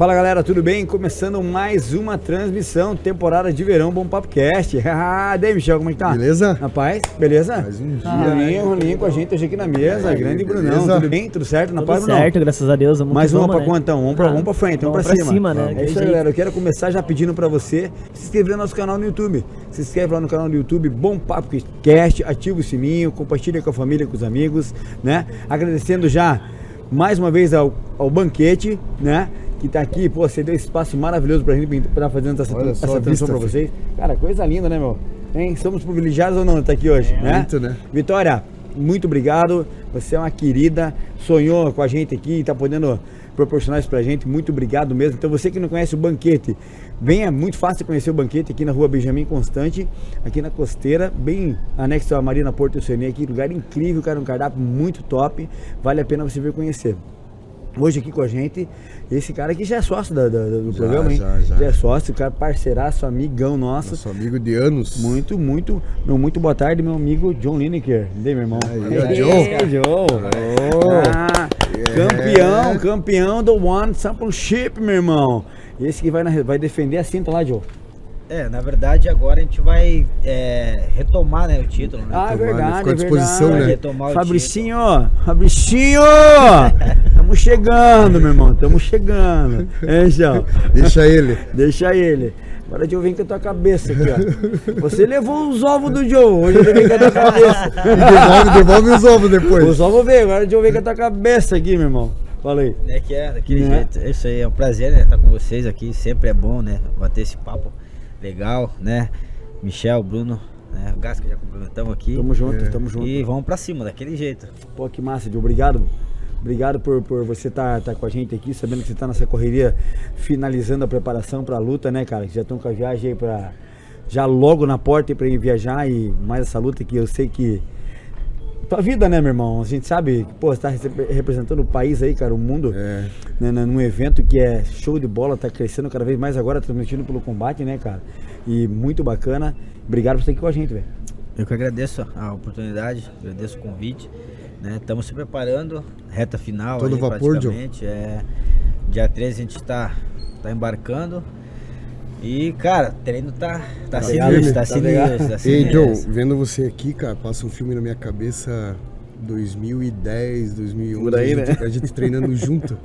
Fala galera, tudo bem? Começando mais uma transmissão, temporada de verão, Bom Papo Cast. Ah, daí, Michel, como é que tá? Beleza? Rapaz, beleza? Mais um dia, ah, né? Rolinho com a gente hoje aqui na mesa, Aí, grande beleza? Brunão, tudo bem? Tudo certo? Na Tudo paz, Brunão? certo, graças a Deus. Vamos Mais uma vamos, pra né? conta, então. Vamos pra, Ah, vamos pra frente, vamos, pra cima. né? É isso aí, galera. Eu quero começar já pedindo pra você se inscrever no nosso canal no YouTube. Se inscreve lá no canal do YouTube, Bom Papo Cast, ativa o sininho, compartilha com a família, com os amigos, né? Agradecendo já mais uma vez ao, ao banquete, né? Que tá aqui, pô, você deu espaço maravilhoso pra gente pra estar fazendo essa, Olha essa a transmissão pra vocês. Cara, coisa linda, né, meu? Hein? Somos privilegiados ou não tá aqui hoje, né? muito, né? Vitória, muito obrigado. Você é uma querida, sonhou com a gente aqui, tá podendo proporcionar isso pra gente. Muito obrigado mesmo. Então, você que não conhece o banquete, venha, é muito fácil conhecer o banquete aqui na rua Benjamin Constante, aqui na costeira, bem anexo à Marina Porto Oceania, aqui, lugar incrível, cara, um cardápio muito top. Vale a pena você vir conhecer. Hoje aqui com a gente, esse cara aqui já é sócio da- da- do Já, programa, hein? já, já. é sócio, cara parceiraço, amigão nosso. Nosso amigo de anos. Muito, muito, meu muito boa tarde, meu amigo John Lineker. Daí, meu irmão. Aí, ó, John. Ei, John. Ah, Campeão, campeão do One Championship, meu irmão. Esse que vai, na- vai defender a cinta lá, John. É, na verdade agora a gente vai é, retomar né, o título, né? Ah, é Tomara, verdade, ficou à é disposição, verdade. né? Retomar o Fabricinho, Fabricinho! Tamo chegando, meu irmão, tamo chegando. Hein, João? Deixa ele. Deixa ele. Agora Joe vem com a tua cabeça aqui, ó. Você levou os ovos do Joe, hoje ele vem com a tua cabeça. Devolve, devolve os ovos depois. Os ovos veio, agora o Joe vem com a tua cabeça aqui, meu irmão. Fala aí. É que é, daquele Né? jeito. É isso aí, é um prazer né, estar com vocês aqui. Sempre é bom, né? Bater esse papo legal, né? Michel, Bruno, né? O Gasca já cumprimentamos aqui. Tamo junto, É. tamo junto. E vamos pra cima, daquele jeito. Pô, que massa, Joe. Obrigado. Obrigado por, por você estar tá, com a gente aqui, sabendo que você tá nessa correria, finalizando a preparação pra luta, né, cara? Que já estão com a viagem aí pra. Já logo na porta aí pra ir viajar e mais essa luta que eu sei que. Tua vida, né, meu irmão? A gente sabe que, pô, você tá representando o país aí, cara, o mundo. É. né, né, num evento que é show de bola, tá crescendo cada vez mais agora, transmitindo pelo combate, né, cara? E muito bacana. Obrigado por estar aqui com a gente, velho. Eu que agradeço a oportunidade, agradeço o convite. né? Estamos se preparando, reta final. Todo aí, vapor, praticamente. É, dia 13 a gente está tá embarcando. E, cara, o treino tá, tá, ligado? sinistro, tá Tá sinistro, tá Ei, Joe, vendo você aqui, cara, passa um filme na minha cabeça 2010, 2011. Por aí, a, gente, né? a gente treinando junto.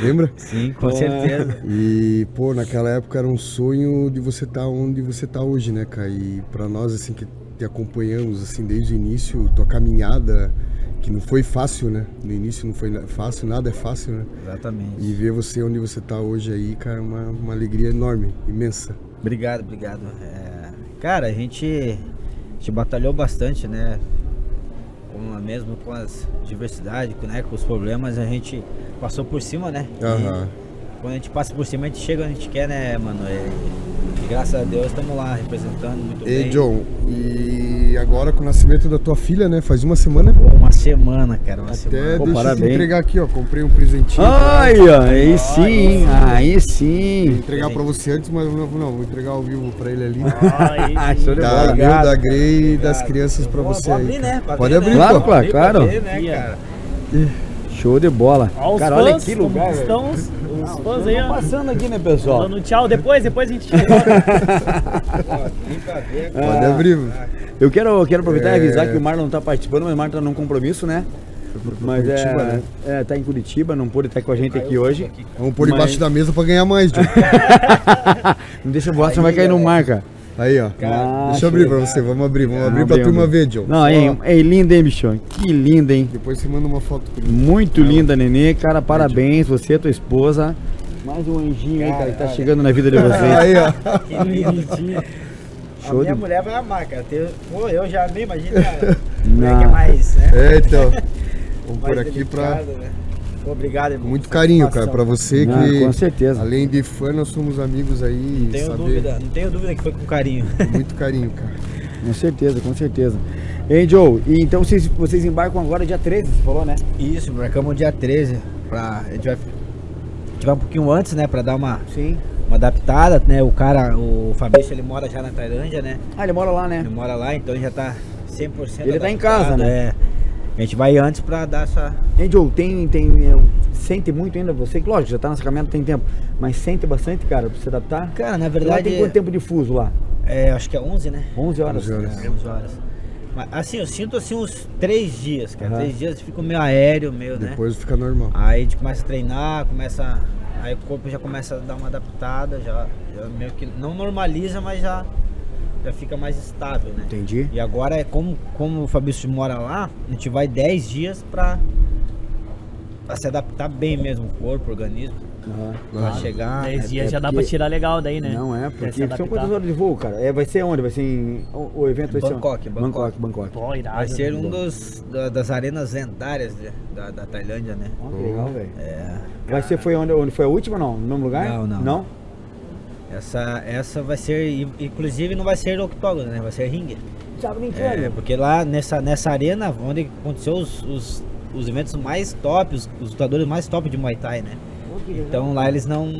Lembra? Sim, com Pô. certeza. E, pô, naquela época era um sonho de você estar onde você tá hoje, né, cara? E pra nós, assim, que te acompanhamos, assim, desde o início, tua caminhada, que não foi fácil, né? No início não foi fácil, nada é fácil, né? Exatamente. E ver você onde você tá hoje aí, cara, é uma, uma alegria enorme, imensa. Obrigado, obrigado. É, cara, a gente, a gente batalhou bastante, né? Com, mesmo com as diversidades, com, né, com os problemas, a gente passou por cima, né? E Aham. quando a gente passa por cima, a gente chega onde a gente quer, né, mano? E, e graças a Deus estamos lá representando muito Ei, bem. John, e agora com o nascimento da tua filha, né? Faz uma semana. Pô, uma semana, cara, uma Até semana. Pô, deixa eu parabéns. entregar aqui, ó. Comprei um presentinho. pra Ai, ela. ó, aí sim, aí sim. entregar pra você antes, mas não, não, vou entregar ao vivo pra ele ali. Ah, show de Da, bola. meu, da Obrigado, Grey e das crianças pra Vou- você vou aí. abrir, né? Pra Pode abrir, né? Claro, pô. claro, Abrir pra né, cara? Show de bola. Ó, os Cara, fãs, olha que lugar. estão os, os fãs aí, ó. passando aqui, né, pessoal? Dando tchau, depois, depois a gente chega. Pode abrir. Eu quero, eu quero aproveitar e É. avisar que o Marlon não tá participando, mas o Marlon tá num compromisso, né? Mas Curitiba, é, né? é, tá em Curitiba, não pôde estar com a gente aqui hoje. Vamos pôr Mas- debaixo da mesa pra ganhar mais. Não deixa voar, senão vai cair no mar, cara. Aí, ó. Deixa eu abrir pra você, vamos abrir, vamos abrir pra turma vamos ver, John. Não, hein, é linda, hein, bichão? Que linda, hein? Depois você manda uma foto comigo. Muito linda, Nenê. Cara, parabéns, você e tua esposa. Mais um anjinho aí, cara, que tá chegando na vida de vocês. Aí, ó. Que lindo. A Show minha de- mulher vai amar, cara. Tem- Pô, eu já amei, imagina, cara. Não. Mulher que é mais, né? É, então. Vamos mais por aqui pra. delicado, né? Obrigado, irmão. Muito carinho, cara, pra você Não, que. com certeza. Além de fã, nós somos amigos aí. Não tenho saber- dúvida, não tenho dúvida que foi com carinho. Muito carinho, cara. Com certeza, com certeza. Hein, Joe? E então vocês, vocês embarcam agora dia 13, você falou, né? Isso, marcamos dia 13. Pra, a, gente vai, a gente vai um pouquinho antes, né? Pra dar uma, Sim. uma adaptada, né? O cara, o Fabrício, ele mora já na Tailândia, né? Ah, ele mora lá, né? Ele mora lá, então ele já tá 100% Ele tá em adaptado, casa, né? É. A gente vai antes pra dar essa. Joe, tem, tem, é, sente muito ainda você, que lógico, já tá nessa caminhada tem tempo, mas sente bastante, cara, pra se adaptar? Cara, na Lá verdade. tem quanto tempo de fuso lá? É, acho que é 11, né? 11 horas. 11 horas. É, 11 horas. Mas, assim, eu sinto assim uns 3 dias, cara. Aham. 3 dias fica meio aéreo, meio, né? Depois fica normal. Aí a gente começa a treinar, começa. Aí o corpo já começa a dar uma adaptada, já, já meio que não normaliza, mas já fica mais estável, né? Entendi. E agora é como, como o Fabrício mora lá, a gente vai 10 dias pra, pra se adaptar bem mesmo o corpo, o organismo. Aham. Pra chegar. 10 é- dias é já dá pra tirar legal daí, né? Não é, porque são quantas horas de voo, cara? É, vai ser onde? Vai ser em. O, o evento vai ser Bangkok, onde? Bangkok. Bangkok, Bangkok. Pô, irado. Vai ser né? um dos da- das arenas lendárias de- da, da Tailândia, né? Ó, que legal, velho. É, Vai ser, foi onde, onde foi a última, não? No mesmo lugar? Não, não. Não? Essa, essa vai ser, in- inclusive não vai ser octógono, né? Vai ser ringue. Tá brincando? É, porque lá nessa, nessa arena, onde aconteceu os, os, os eventos mais top, os, os lutadores mais top de Muay Thai, né? Então lá eles não.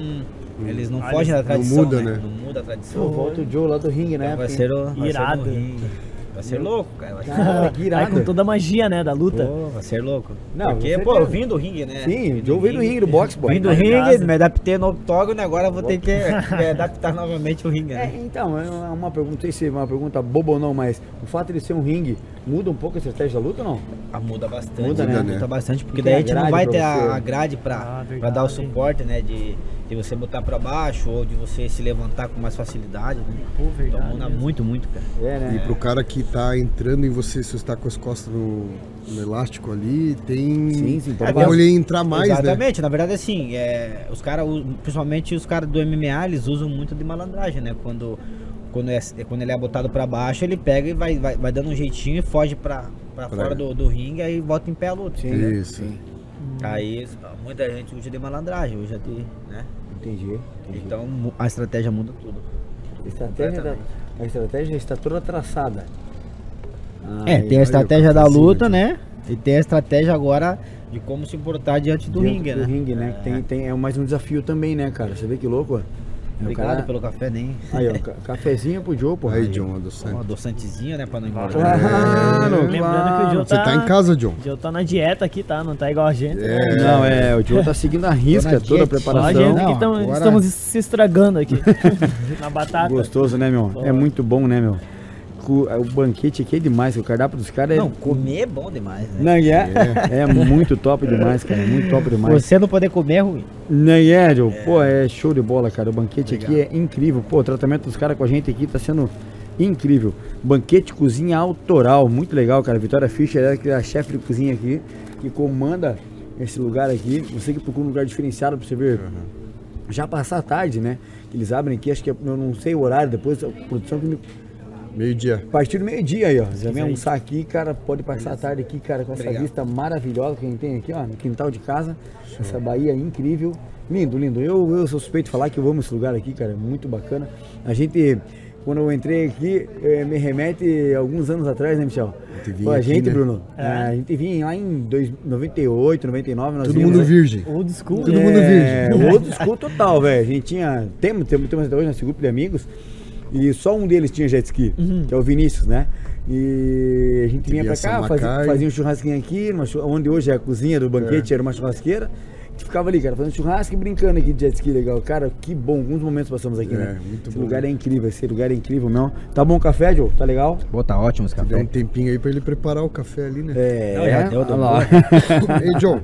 Eles não Ah, fogem da eles- não tradição. muda, né? né? Não muda a tradição. Pô, volta o Joe lá do ringue, né? Então vai ser o. Vai ser Irado. no ringue. Vai ser louco, cara. Vai ser, Cara, com toda a magia, né, da luta. Pô, vai ser louco. Não, Porque, pô, eu vim do ringue, né? Sim, Vim o Joe veio do ringue, do boxe, pô. Vim do ringue, me adaptei no octógono, agora eu vou ter que me adaptar novamente o ringue, É, né? então, é uma pergunta, não sei se é uma pergunta boba ou não, mas o fato de ser um ringue muda um pouco a estratégia da luta ou não? Ah, muda bastante. Muda, né? Muda bastante, porque daí a gente não vai ter a, grade pra, Ah, pra dar o suporte, né? De, de você botar pra baixo ou de você se levantar com mais facilidade, né? Pô, verdade Então muda mesmo. muito, muito, cara. É, né? E pro cara que tá entrando em você, se você tá com as costas no, no elástico ali, tem. Sim, sim, Como ver. ele entrar mais, né? Exatamente, na verdade assim, é, os caras, principalmente os caras do MMA, eles usam muito de malandragem, né? Quando, quando, é, quando ele é botado pra baixo, ele pega e vai, vai, vai dando um jeitinho e foge pra, pra Pra- fora do, do ringue, aí volta em pé a luta. Sim, entendeu? Isso. Aí muita gente usa de malandragem, usa de. né? Entendi. entendi. Então a estratégia muda tudo. a estratégia, da, a estratégia está toda traçada. É, Ai, tem a estratégia da luta, aqui. né? E tem a estratégia agora de como se portar diante do dentro ringue, do né? ringue, né? Que Tem, tem, é mais um desafio também, né, cara? Você vê que louco? ó. É, Obrigado cara- pelo café, nem. Aí, ó, ca- cafezinho pro Joe, pô. Aí, John, adoçante. adoçantezinho, né? Pra não engordar. Claro, Lembrando que o Joe Você tá, tá em casa, John? o Joe tá na dieta aqui, tá? Não tá igual a gente. né? É. Não, é, o Joe tá seguindo a risca, toda a dieta. Só a preparação. gente Não, que tamo- agora- estamos se estragando aqui. na batata. Gostoso, né, meu? É muito bom, né, meu? O banquete aqui é demais, o cardápio dos caras é. Não, comer é bom demais, né? Não é? É muito top demais, cara. Muito top demais. Você não poder comer é ruim. Não é, Joe? Pô, é show de bola, cara. O banquete aqui é incrível. Pô, o tratamento dos caras com a gente aqui tá sendo incrível. Banquete cozinha autoral, muito legal, cara. Vitória Fischer é que é a chefe de cozinha aqui, que comanda esse lugar aqui. Você que procura um lugar diferenciado pra você ver. Já passar a tarde, né? Que eles abrem aqui, acho que é- eu não sei o horário, depois a produção que me Meio-dia. a partir do meio-dia aí, ó. Já vem almoçar aqui, cara. Pode passar a tarde aqui, cara, com essa Obrigado. vista maravilhosa que a gente tem aqui, ó, no quintal de casa. Essa Bahia incrível. Lindo, lindo. Eu, eu sou suspeito de falar que eu amo esse lugar aqui, cara. É muito bacana. A gente, quando eu entrei aqui, eh, me remete alguns anos atrás, né, Michel? a aqui, gente, né? Bruno. eh, a gente vinha lá em dois- 98, 99. Nós Todo mundo virgem. Old school. Todo mundo é, virgem. Old school total, velho. A gente tinha. Temos, temos, temos até hoje nosso grupo de amigos. E só um deles tinha jet ski, que é o Vinícius, né? E a gente vinha pra cá, fazia, fazia um churrasquinho aqui, onde hoje é a cozinha do banquete, era uma churrasqueira. A gente ficava ali, cara, fazendo churrasco e brincando aqui de jet ski legal. Cara, que bom, alguns momentos passamos aqui, É, né? muito esse bom. lugar é incrível, esse lugar é incrível mesmo. Tá bom o café, Joe? Tá legal? Pô, tá ótimo esse Deu um café. tempinho aí pra ele preparar o café ali, né? É, Não, já deu, olha deu lá. Ei, John,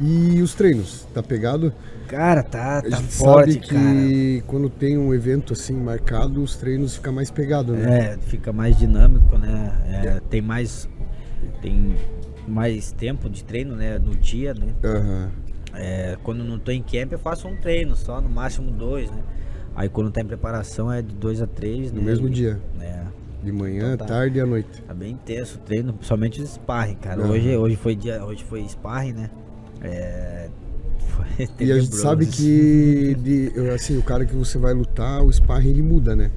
e os treinos? Tá pegado? Cara, tá, A tá forte, sabe que quando tem um evento assim marcado, os treinos ficam mais pegados, cara. né? É, fica mais dinâmico, né? É, tem mais. Tem mais tempo de treino, né? No dia, né? Aham. É, quando não tô em camp, eu faço um treino só, no máximo dois, né? Aí quando tá em preparação é de dois a três, No né? mesmo dia. É. De manhã, Então tá. tarde e à noite. Tá bem intenso o treino, principalmente os sparring, cara. Aham. Hoje, hoje foi dia, hoje foi sparring, né? É, E a gente sabe que de, assim, o cara que você vai lutar, o sparring ele muda, né?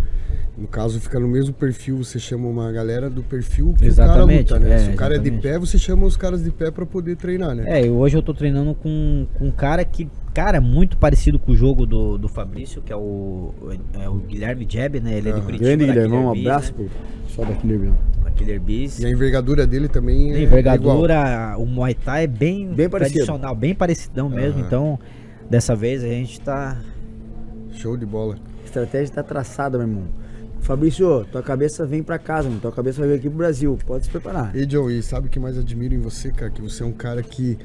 No caso, fica no mesmo perfil, você chama uma galera do perfil que Exatamente, o cara luta, né? é, Se o cara é de exatamente. pé, você chama os caras de pé pra poder treinar, né? É, e hoje eu tô treinando com, com um cara que, cara, é muito parecido com o jogo do, do Fabrício, que é o, é o Guilherme Jeb, né? Ele é de Aham. Curitiba. Grande Guilherme, um Killer Bees, abraço né? pro pessoal da Killer Bees. Da Killer Bees. E a envergadura dele também A é envergadura, o Muay Thai é bem, Bem tradicional, bem parecidão mesmo. Então, dessa vez a gente tá. Show de bola. A estratégia tá traçada, meu irmão. Fabrício, tua cabeça vem pra casa, mano. Tua cabeça vai vir aqui pro Brasil. Pode se preparar. E John, e sabe o que mais admiro em você, cara? Que você é um cara que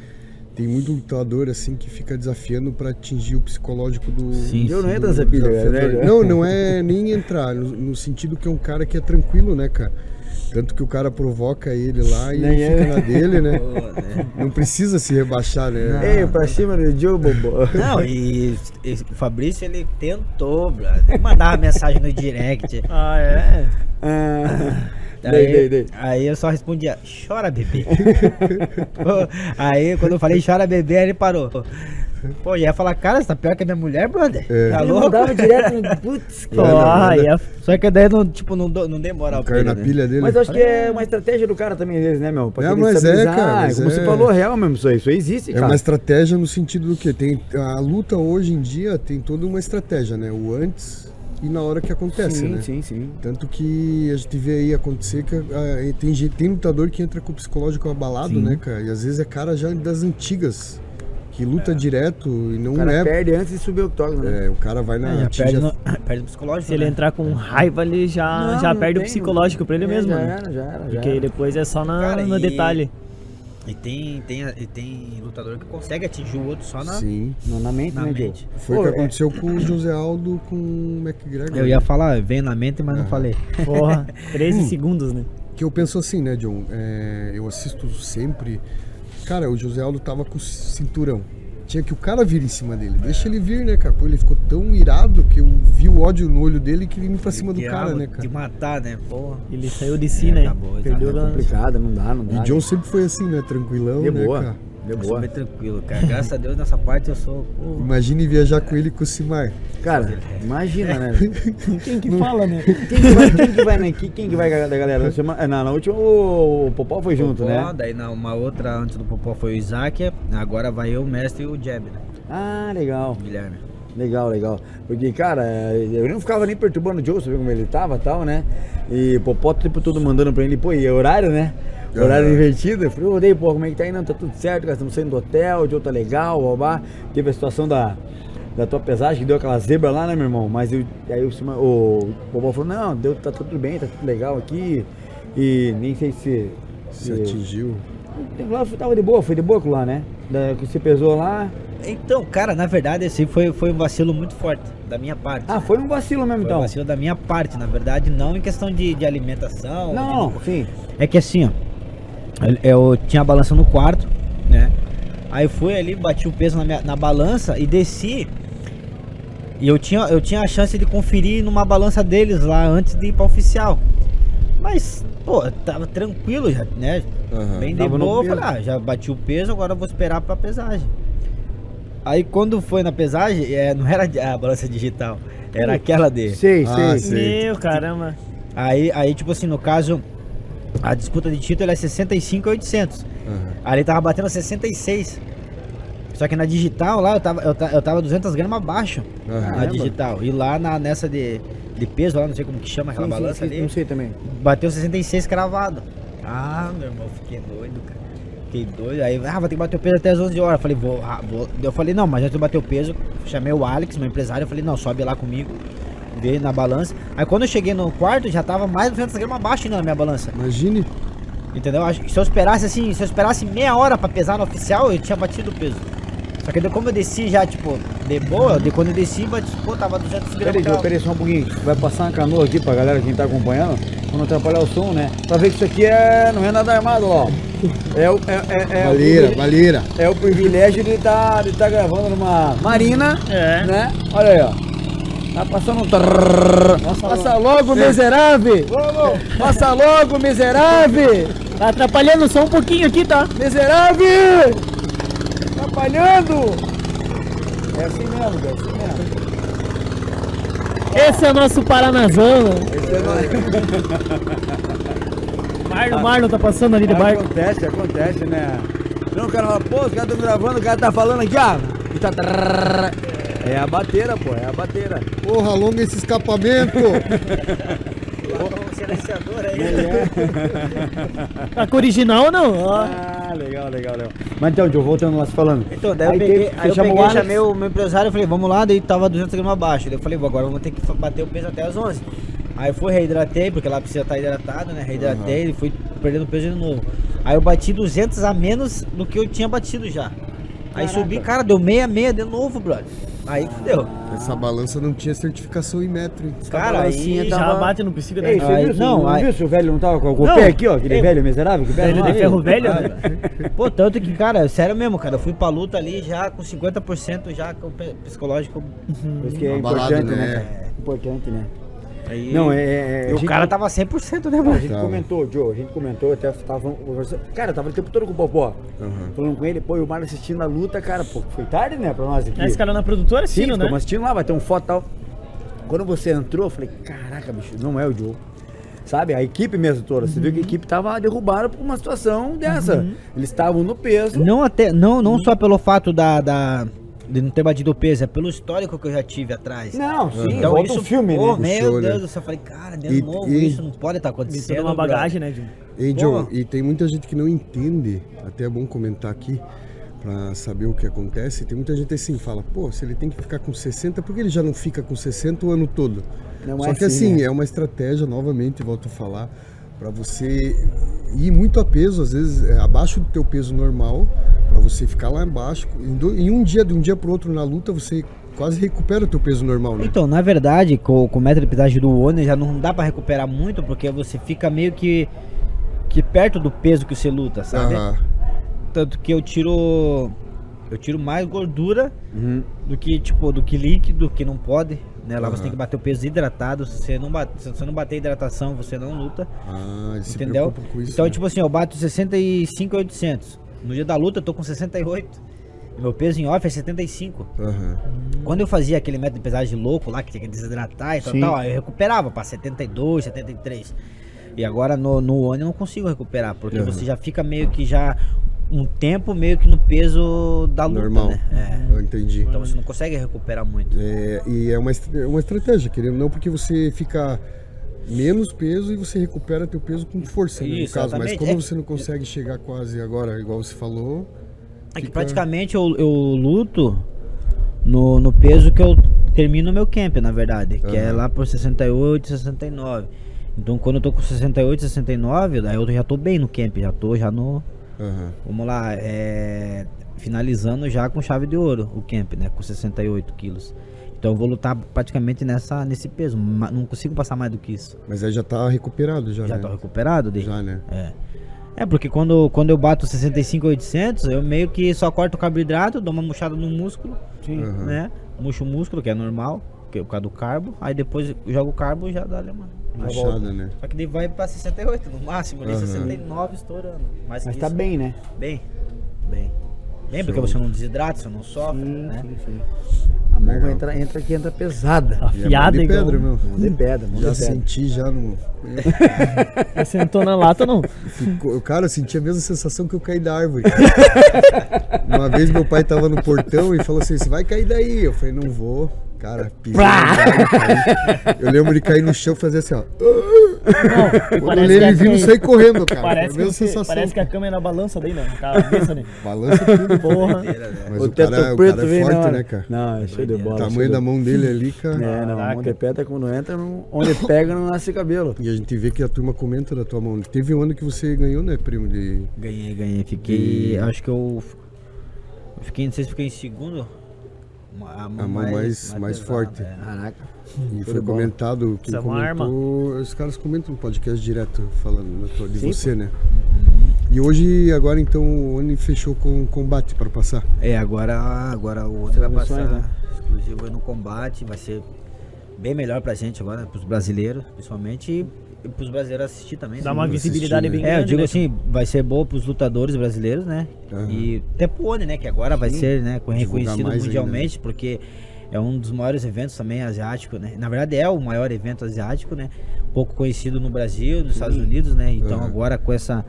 tem muito lutador assim que fica desafiando pra atingir o psicológico do. Sim, Eu não entro nessa pilha, né? Não, não é nem entrar, no, no sentido que é um cara que é tranquilo, né, cara? Tanto que o cara provoca ele lá e Nem ele é. fica na dele, né? Pô, né? Não precisa se rebaixar, né? Ei, pra cima do Joe Bobo. Não, e, e o Fabrício ele tentou, brother. Mandava mensagem no direct. Ah, é? Ah, Aí, dei, dei, dei. aí eu só respondia, chora bebê. Aí quando eu falei chora bebê, ele parou. Pô, ia falar, cara, você tá pior que a minha mulher, brother? É. Tá louco? mandava direto no... Putz, Pô, cara. aí é Só que daí não, tipo, não, não pra Caiu ele, na né? pilha dele. Mas eu acho que é uma estratégia do cara também, às vezes, né, meu? Pra É, mas é, cara, mas Como é. você falou, real mesmo, isso aí. Isso aí existe, É cara. uma estratégia no sentido do que tem a luta hoje em dia tem toda uma estratégia, né? O antes e na hora que acontece, sim, né? sim, sim. Tanto que a gente vê aí acontecer que ah, tem, gente- tem lutador que entra com o psicológico abalado, né, cara? E às vezes é cara já das antigas, que luta direto e não O cara é. perde antes de subir o octógono, né? é, o cara vai É, na. já atinge perde, no, perde o psicológico, Se ele né? entrar com raiva, ele já, Não, já não perde o tem, psicológico pra ele É, mesmo, já né? era, já era, já Porque era. depois é só na, Cara, no e- detalhe. E tem, tem, e tem lutador que consegue atingir o outro só na... Sim. Não, na mente, Na né, mente. Foi o que é- aconteceu com o José Aldo com o McGregor. Eu ia falar, veio na mente, mas não falei. Porra, 13 Hum. segundos, né? Que eu penso assim, né, John? É, eu assisto sempre. Cara, o José Aldo tava com o cinturão. Tinha que o cara vir em cima dele. Deixa ele vir, né, cara? Pô, ele ficou tão irado que eu vi o ódio no olho dele que ele pra cima do cara, né, De cara? matar, né? Porra. Ele saiu de si, É, né? acabou, Perdeu É complicado, não dá, não dá. E John sempre foi assim, né? Tranquilão, de né, boa. cara? De Eu sou boa. bem tranquilo, cara. Graças a Deus nessa parte eu sou. pô, Imagine viajar com ele e com o Simar. Cara, imagina, né? Quem que fala, né? Quem que vai, quem que vai, né? Quem, quem que vai da galera? Na, semana, na, na última o, o Popó foi junto, Popó, né? Daí na uma outra antes do Popó foi o Isaac. Agora vai eu, o mestre e o Jeb, né? Ah, legal. O Guilherme. Legal, legal. Porque, cara, eu não ficava nem perturbando o Joe, você viu como ele tava e tal, né? E Popó o tempo todo mandando pra ele, pô, e é horário, né? Horário invertido. Eu falei, ô, Dei, pô, como é que tá aí? Não, tá tudo certo, cara, estamos saindo do hotel, o Joe tá legal, babá. Teve a situação da, da tua pesagem, que deu aquela zebra lá, né, meu irmão? Mas eu, aí o, o falou, não, deu, tá tudo bem, tá tudo legal aqui. E nem sei se... Se atingiu. Lá tava de boa, foi de boa lá, né? Da, que você pesou lá. Então, cara, na verdade, esse foi, foi um vacilo muito forte da minha parte. Ah, foi um vacilo mesmo, Foi um então. vacilo da minha parte, na verdade, não em questão de, de alimentação. Não, de- não, sim. É que assim, ó. Eu- tinha a balança no quarto, né? Aí fui ali, bati o peso na, minha- na balança e desci. E eu tinha, eu tinha a chance de conferir numa balança deles lá antes de ir pra oficial. Mas, pô, eu tava tranquilo já, né? Aham. Bem de boa, falei, ah, já bati o peso, agora eu vou esperar pra pesagem. Aí quando foi na pesagem, é, não era a balança digital, era aquela de. Sei, Ah, sei. sei. Meu, caramba. Aí, aí, tipo assim, no caso, a disputa de título é 65,800. Aham. Aí ele tava batendo 66. Só que na digital lá eu tava, eu, eu tava 200 gramas abaixo Aham. na Caramba. digital. E lá na, nessa de, de peso, lá não sei como que chama aquela Sim, balança sim, ali, Não sei também. bateu 66 cravado. Ah, meu irmão, fiquei doido, cara. Fiquei doido. Aí, ah, vou ter que bater o peso até as 11 horas. Eu falei, vou, ah, vou. Eu falei, não, mas antes de bater o peso, chamei o Alex, meu empresário. Eu falei, não, sobe lá comigo. Veio na balança. Aí quando eu cheguei no quarto, já tava mais de 200 gramas abaixo ainda na minha balança. Imagine. Entendeu? Que Se eu esperasse assim, se eu esperasse meia hora pra pesar no oficial, eu tinha batido o peso. Só que como eu desci já, tipo, de boa, de quando eu desci, bati, pô, tava 200 Peraí, gramas. Joe, peraí só um pouquinho. Vai passar uma canoa aqui pra galera, quem tá acompanhando, pra não atrapalhar o som, né? Pra ver que isso aqui é, não é nada armado, ó. É, o- é, é, é, o Valeira, privile- valeira. é o privilégio de estar de tá gravando numa marina, É. né? Olha aí, ó. Tá passando um trrr. Passa logo, miserável! Passa logo, miserável! Tá atrapalhando só um pouquinho aqui, tá? Miserável! Atrapalhando! É assim mesmo, é assim mesmo. Esse é o nosso Paranazão. Esse é nóis. Marlon, Marlon tá passando ali de barco. Acontece, acontece, né? Não, o cara fala, pô, os caras estão gravando, o cara tá falando aqui, ó. E tá. É a bateira, pô, é a bateira. Porra, alonga esse escapamento! silenciador aí. Tá com original ou não? Ó. Ah, legal, legal, legal. Mas então, Joe, voltando lá se falando. Então, daí eu Aí peguei, teve- aí eu peguei, chamei o meu empresário e falei, vamos lá, daí tava 200 gramas abaixo. Daí eu falei, "Bom, agora vamos ter que bater o peso até as 11. Aí eu fui, reidratei, porque lá precisa estar hidratado, né? Reidratei e fui perdendo peso de novo. Aí eu bati 200 a menos do que eu tinha batido já. Aí Caraca. subi, cara, deu meia meia de novo, brother. Aí fudeu. Essa balança não tinha certificação em metro, hein? Cara, balancinha aí Já tava- bate no Ei, da você Aí- viu, não, não, não aí- viu se o velho não tava com, com o Não, pé aqui, ó? Aquele ei, velho miserável? Que Velho de ferro velho, né? Pô, tanto que, cara, sério mesmo, cara, eu fui pra luta ali já com 50% já com o pe- psicológico. Por isso que é Abalado, importante, né? né? cara? Importante, né? Aí, Não, é. é- E a o gente- cara tava 100%, né, A mano? gente Tava. comentou, Joe, a gente comentou, até tava conversando. Cara, tava o tempo todo com o Popó. Aham. Falando com ele, pô, e o Mário assistindo a luta, cara, pô, foi tarde, né, pra nós aqui. Esse cara na produtora Sim, assistindo, né? ficamos assistindo lá, vai ter um foto e tal. Quando você entrou, eu falei, caraca, bicho, não é o Joe. Sabe, a equipe mesmo toda, você viu que a equipe tava derrubada por uma situação dessa. Eles estavam no peso. Não, até, não, não só pelo fato da, da- de não ter batido o peso, é pelo histórico que eu já tive atrás. Não, sim, Então volta isso, o filme, pô, né? Meu Puxou, né? Deus do céu, eu falei, cara, de E- novo, e- isso não pode estar Tem acontecendo. toda uma brother. bagagem, né, Jim? Ei, John, e tem muita gente que não entende, até é bom comentar aqui, pra saber o que acontece. Tem muita gente assim, fala, pô, se ele tem que ficar com 60, por que ele já não fica com 60 o ano todo? Não Só é que assim, assim, né? é uma estratégia, novamente, volto a falar, pra você ir muito a peso, às vezes é, abaixo do teu peso normal, você ficar lá embaixo. Em, um dia, de um dia pro outro na luta, você quase recupera o teu peso normal, né? Então, na verdade, com, com o metro de pesagem do One já não dá pra recuperar muito, porque você fica meio que, que perto do peso que você luta, sabe? Aham. Tanto que eu tiro. Eu tiro mais gordura Uhum. do que, tipo, do que líquido, que não pode. Né? Lá Aham. você tem que bater o peso hidratado. Se você não, bate, se você não bater hidratação, você não luta. Ah, entendeu? isso. então, né? tipo assim, eu bato 65,800. No dia da luta, eu tô com 68. E meu peso em off é 75. Aham. Quando eu fazia aquele método de pesagem louco lá, que tinha que desidratar e tal, tal, eu recuperava pra 72, 73. E agora no, no eu não consigo recuperar, porque Uhum. você já fica meio que já um tempo meio que no peso da luta, Normal. né? É. Eu entendi. Então você não consegue recuperar muito. É, e é uma, é uma estratégia, querendo não, porque você fica menos peso e você recupera teu peso com força, né, no caso. Mas como É- você não consegue chegar quase agora, igual você falou, É que fica- praticamente eu, eu luto no, no peso que eu termino meu camp, na verdade, que é Aham. lá por 68, 69. Então quando eu tô com 68, 69, daí eu já tô bem no camp, já tô já no. Aham. Vamos lá, é, finalizando já com chave de ouro o camp, né? Com 68 quilos. Então eu vou lutar praticamente nessa, nesse peso. Não consigo passar mais do que isso. mas aí já tá recuperado já, Já né? tô recuperado desde. Já, né? É. É, porque quando, quando eu bato 65,800, eu meio que só corto o carboidrato, dou uma murchada no músculo, Sim. Aham. né? Murcho o músculo, que é normal, que é por causa do carbo. Aí depois jogo o carbo e já dá alemã. Machada, né? Só que daí vai pra 68 no máximo, ali Aham. 69 estourando. Mas tá isso, bem, né? Bem, bem. Bem, porque Show. você não desidrata, você não sofre, Sim, né? sim, sim. A mão Legal. entra, entra aqui, entra pesada. E Afiada igual. pedra, meu. Mão de pedra, mão Já de pedra. senti já no. Já sentou na lata, não? Ficou- Cara, eu senti a mesma sensação que eu caí da árvore. Uma vez meu pai tava no portão e falou assim: Você vai cair daí? Eu falei: Não vou. Cara, pisei. caí. Eu lembro de cair no chão e fazer assim, ó. Não, Quando ele, ele viu, eu saí correndo, cara. Parece que, sensação. parece que a câmera balança daí, né? Cabeça, né? Balança tudo. Porra. Mas o o, teto cara, o preto cara é vem na forte, hora. né, cara? Não, é show de O bola. tamanho show da mão dele ali, cara. É, não, Caraca. mão de pedra quando entra, não- onde pega não nasce cabelo. E a gente vê que a turma comenta da tua mão. Teve um ano que você ganhou, né, primo? De... Ganhei, ganhei. Fiquei. Acho que eu. eu Fiquei, não sei se fiquei em segundo. A mão, A mão mais- mais pesada, forte. é. Caraca. E foi bola. comentado, quem Isso é uma comentou, os caras comentam no podcast direto falando de Sim, você, né? E hoje, agora então, o Oni fechou com o combate para passar. É, agora, agora o outro vai passar né? exclusivo no combate, vai ser bem melhor pra gente agora, pros brasileiros, principalmente, e pros brasileiros assistir também. Dá né? uma assistir, visibilidade né? bem É, eu grande. digo né? assim, vai ser boa pros lutadores brasileiros, né? Aham. E até pro Oni, né? Que agora vai ser né, reconhecido ainda, mundialmente, porque é um dos maiores eventos também asiático, né? Na verdade é o maior evento asiático, né? Pouco conhecido no Brasil, nos Estados Unidos, né? Então Uhum. agora com essa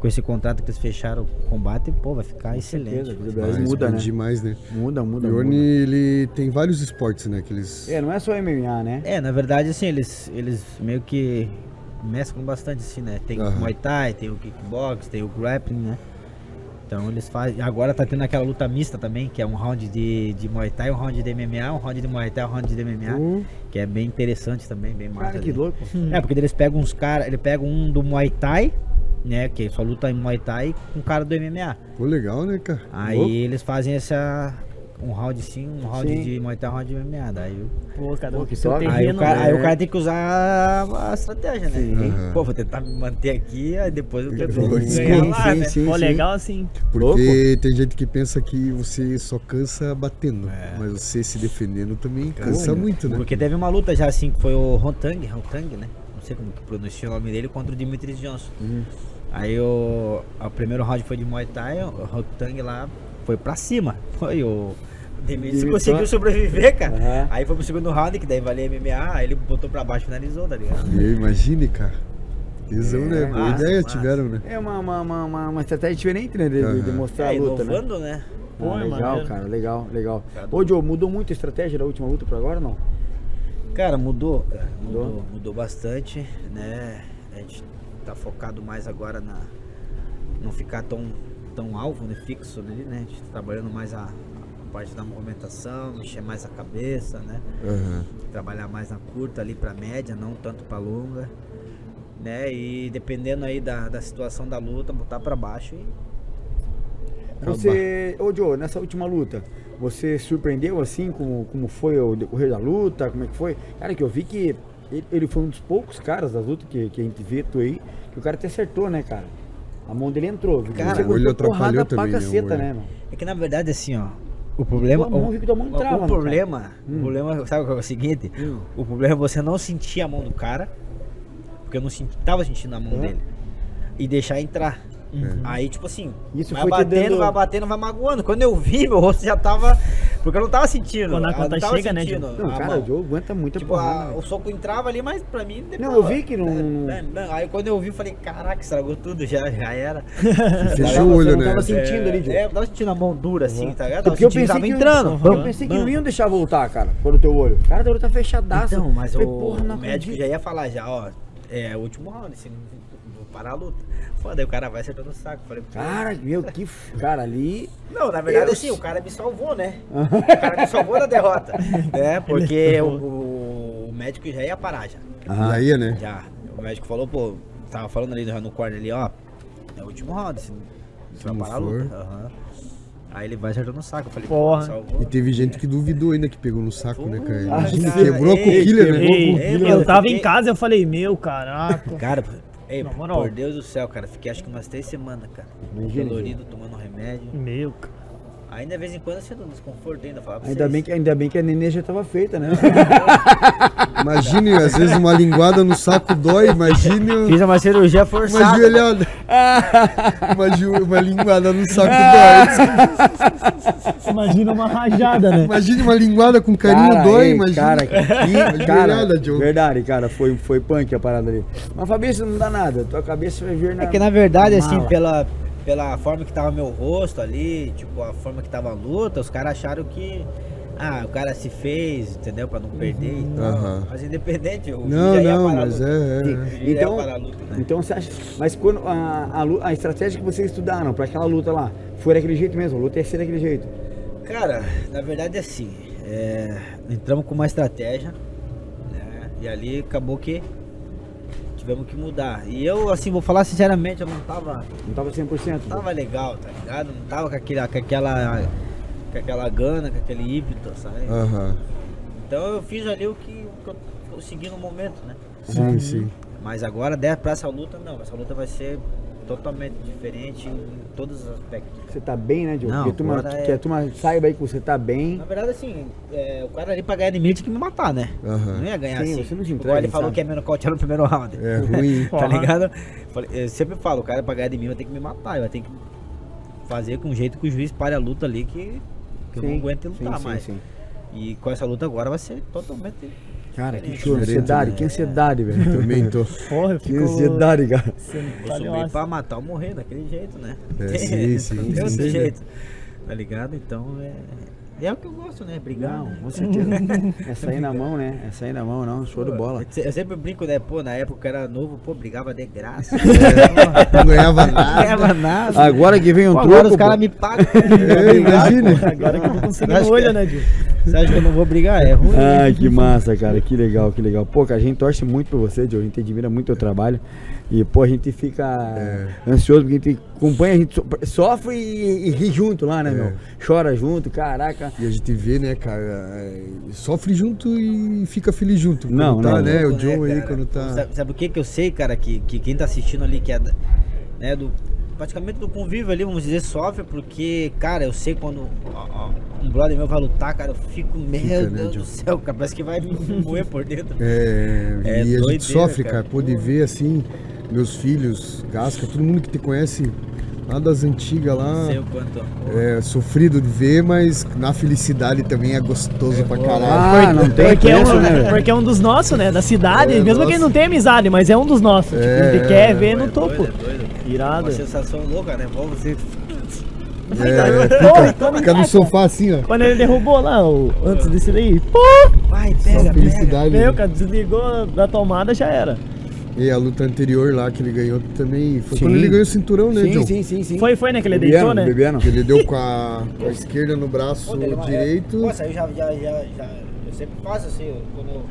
com esse contrato que eles fecharam o combate, pô, vai ficar excelente. certeza, vai Mas muda, né? demais, né? Muda, O muda, muda. ele tem vários esportes, né? Que eles... É, não é só MMA, né? É, na verdade, assim, eles, eles meio que mesclam bastante, assim, né? Tem o Aham. Muay Thai, tem o Kickbox, tem o Grappling, né? Então eles fazem. Agora tá tendo aquela luta mista também, que é um round de, de Muay Thai, um round de MMA, um round de Muay Thai, um round de MMA, Hum. que é bem interessante também, bem massa. Cara, que né? louco. É, porque eles pegam uns caras, ele pega um do Muay Thai, né? Que só luta em Muay Thai com um cara do MMA. Pô, legal, né, cara? Aí Louco. eles fazem essa. Um round sim, um round Sim. de Muay Thai, um round de MMA. Daí o Pô, cada Pô, que seu top. Aí o, terreno. cara, né? aí o cara tem que usar a estratégia, né? Aham. Pô, vou tentar me manter aqui, aí depois eu tento Sim, ganhar sim, lá, sim, né? sim. Pô, legal assim. Porque tem gente que pensa que você só cansa batendo, É. mas você se defendendo também cansa Cansa. muito, né? Porque teve uma luta já assim, que foi o Rotang, Rotang, né? Não sei como que pronuncia o nome dele, contra o Dimitris Johnson. Uhum. Aí o, o primeiro round foi de Muay Thai, o Rotang lá foi pra cima. Foi o... O Dimitris Dimitri- conseguiu sobreviver, cara. Aham. Aí foi pro segundo round, que daí valia MMA, aí ele botou pra baixo e finalizou, tá ligado? E imagine, cara. Tesão, É, né? Boa massa, ideia massa. tiveram, né? É uma, uma, uma, uma, uma estratégia diferente, né? De, de- de mostrar É, a luta, né? inovando, né? Pô, Ah, é legal, maneiro. cara, legal, legal. Tá Ô, Joe, mudou muito a estratégia da última luta pra agora ou não? Cara, mudou, cara. Mudou, Mudou? mudou, bastante, né? A gente tá focado mais agora na não ficar tão, tão alvo, né? Fixo ali, né? A gente tá trabalhando mais a parte da movimentação, mexer mais a cabeça, né? Aham. Trabalhar mais na curta ali pra média, não tanto pra longa, né? E dependendo aí da, da situação da luta, botar pra baixo e Você, ô Joe, nessa última luta, você surpreendeu assim como, como foi o decorrer da luta? Como é que foi? Cara, que eu vi que ele, ele foi um dos poucos caras das lutas que, que a gente vê tu aí, que o cara te acertou, né, cara? A mão dele entrou. viu? Cara, o olho atrapalhou pra também, né, o caceta, olho. né, mano? É que na verdade assim, ó. O problema. Tua mão, o, que tua mão o- entrava, o né, problema, Hum. o problema, sabe qual é o seguinte? Hum. O problema é você não sentir a mão do cara, porque eu não senti, tava sentindo a mão Uhum. dele, e deixar entrar. Aí, tipo assim, Isso vai batendo, dando- vai batendo, vai magoando. Quando eu vi, meu rosto já tava. Porque eu não tava sentindo. Quando a eu conta não tava chega, né, sentindo Diogo? Não, a cara, mão. o Joe aguenta muita Tipo, porrada. né? o soco entrava ali, mas pra mim. Não, eu vi que não- bam. Aí quando eu vi, eu falei, caraca, estragou tudo, já, já era. Fechou Tava- o olho, não né? tava sentindo é, ali, Joe. É, eu tava sentindo a mão dura assim, tá ligado? Tava Porque eu sentindo pensei tava que, entrando. eu pensei que não iam deixar voltar, cara, por o teu olho. Cara, teu olho tá fechadaço. Então, mas Falei, o, porra, não o médico já ia falar já, ó, é o último round, assim, vou parar a luta. Foda, aí o cara vai acertando o saco. Falei, pô. Cara, meu, que. f- Cara, ali. Não, na verdade, Eu- assim, o cara me salvou, né? o cara me salvou da derrota. né? Porque o, o- médico já ia parar já. Já ia, né? Já. O médico falou, pô, tava falando ali no, no corner ali, ó. É o último round, assim, você vai parar a luta. Aham. Aí ele vai acertando o saco. Eu falei, Porra. E teve gente que duvidou ainda que pegou no saco, né, cara? Cara, quebrou a coquilha, né? Ei, Ei, eu mano, tava em casa e eu falei, meu, caraca. Cara, ei, moral. por Deus do céu, cara, fiquei acho que umas três semanas, cara. Imagina, Dolorido, tomando remédio. Meu, cara. Ainda de vez em quando eu sinto um desconforto ainda, falar pra Ainda vocês. bem, que, ainda bem que a nenê já tava feita, né? Imagine, às vezes uma linguada no saco dói, imagine Fiz uma cirurgia uma forçada. joelhada. Uma, jo- uma linguada no saco dói. Imagina uma rajada, né? Imagine uma linguada com carinho Cara, dói, ei, imagina. Cara, que, cara, joelhada, Joe. verdade, cara, foi, foi punk a parada ali. Mas Fabrício não dá nada, tua cabeça vai vir na. É que na verdade, assim, mala. pela, pela forma que tava meu rosto ali, tipo, a forma que tava a luta, os caras acharam que. Ah, o cara se fez, entendeu? Pra não perder e tal. Aham. Mas independente, o Não, já ia não, mas luta. é, é, é. Então, parar a luta, né? então você acha. Mas quando a, a, a estratégia que vocês estudaram pra aquela luta lá foi daquele jeito mesmo, a luta ia ser daquele jeito. Cara, na verdade é assim, é, entramos com uma estratégia, né? E ali acabou que tivemos que mudar. E eu, assim, vou falar sinceramente, eu não tava, Não tava 100%. não tava legal, tá ligado? Não tava com, aquele, com aquela com aquela gana, com aquele ímpeto, sabe? Aham. Então eu fiz ali o que, o que eu consegui no momento, né? Sim, sim. Mas agora, der pra essa luta, não. Essa luta vai ser totalmente diferente em todos os aspectos. Você tá bem, né, Diogo? Não, que, a turma, agora é- que a turma saiba aí que você tá bem. Na verdade, assim, é, o cara ali pra ganhar de mim tinha que me matar, né? Aham. Não ia ganhar Sim, assim. você não Tipo, entrega, ele falou sabe? que ia me nocautear no primeiro round. É ruim. tá ligado? Eu sempre falo, o cara pra ganhar de mim vai ter que me matar. Vai ter que fazer com um jeito que o juiz pare a luta ali que, que eu não aguento sim, lutar sim, mais. sim. E com essa luta agora vai ser totalmente. Cara, que ansiedade, né? que ansiedade, velho. Também tô. Porra, Que ansiedade, cara. Você Eu meio pra matar ou morrer daquele jeito, né? É, sim, sim, Não tem outro sim. jeito. Tá ligado? Então é. É o que eu gosto, né? Brigar. Não, né? com certeza. é sair na mão, né? É sair na mão, não. Show de bola. Eu se- Eu sempre brinco, né? Pô, na época era novo, pô, brigava de graça. Não ganhava Não nada. ganhava nada. Agora que vem um Pô, troco. agora os caras pô. me pagam. É, imagina. Agora que eu tô conseguindo olho, é. né, Gil? Você acha que eu não vou brigar? É ruim. Ai, que massa, cara. Que legal, que legal. Pô, cara, a gente torce muito por você, Joe. A gente admira muito o teu trabalho. E, pô, a gente fica ansioso porque a gente acompanha, a gente so- sofre e, e ri junto lá, né, meu? Chora junto, caraca. E a gente vê, né, cara, é, sofre junto e fica feliz junto. Quando Não, tá, não. né? O Joe aí cara? quando tá. Sabe, sabe o que que eu sei, cara? Que, que quem tá assistindo ali, que é né, do, praticamente do convívio ali, vamos dizer, sofre, porque, cara, eu sei quando um brother meu vai lutar, cara, eu fico, meu Fica, né, Deus do céu, cara, parece que vai me moer por dentro. É, É e a doideira, gente sofre, cara. cara, ver assim, meus filhos, Gasca, todo mundo que te conhece lá das antigas lá. sei o quanto. É sofrido de ver, mas na felicidade também é gostoso pra caralho. Ah, não tem Porque é, preço, um, né, velho? porque é um dos nossos, né? Da cidade. É, mesmo nossa. que ele não tenha amizade, mas é um dos nossos. Tipo, É, ele quer é, ver É no topo. doido, é doido. Irado. Uma sensação louca, né? Bom, você. É, fica, fica no sofá assim, ó. Quando ele derrubou lá, o, antes desse daí, pô! Vai, Só pega, pega. felicidade. Meu, né? cara, desligou da tomada, já era. E a luta anterior lá que ele ganhou também. Foi Sim. quando ele ganhou o cinturão, né, Sim, John? sim, sim, sim. Foi, foi, né, que ele Bebiano, deitou, né? Bebiano. Que ele deu com a, com a esquerda no braço Pô, dele é direito. Nossa, eu já, já, já, já. Eu sempre faço assim, quando eu,